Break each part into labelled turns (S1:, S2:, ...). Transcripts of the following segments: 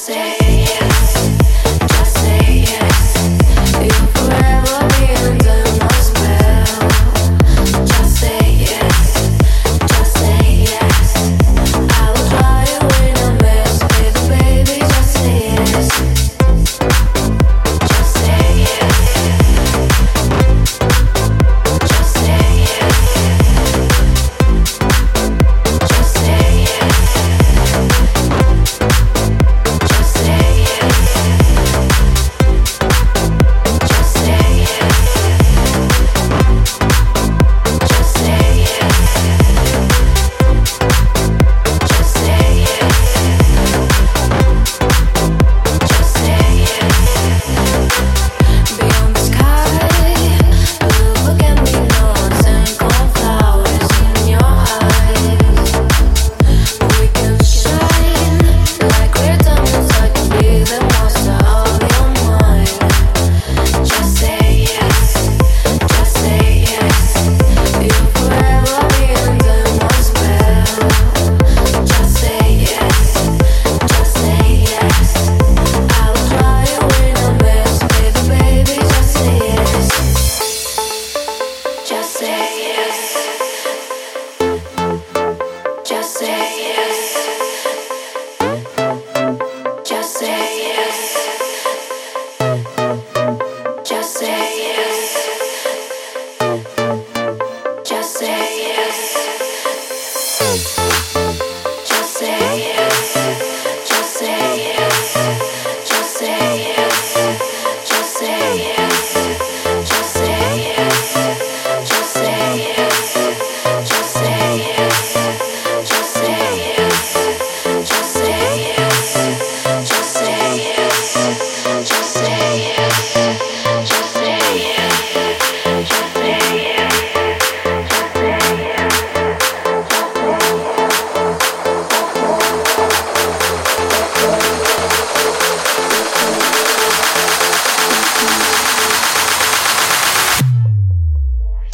S1: say.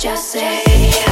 S1: just say.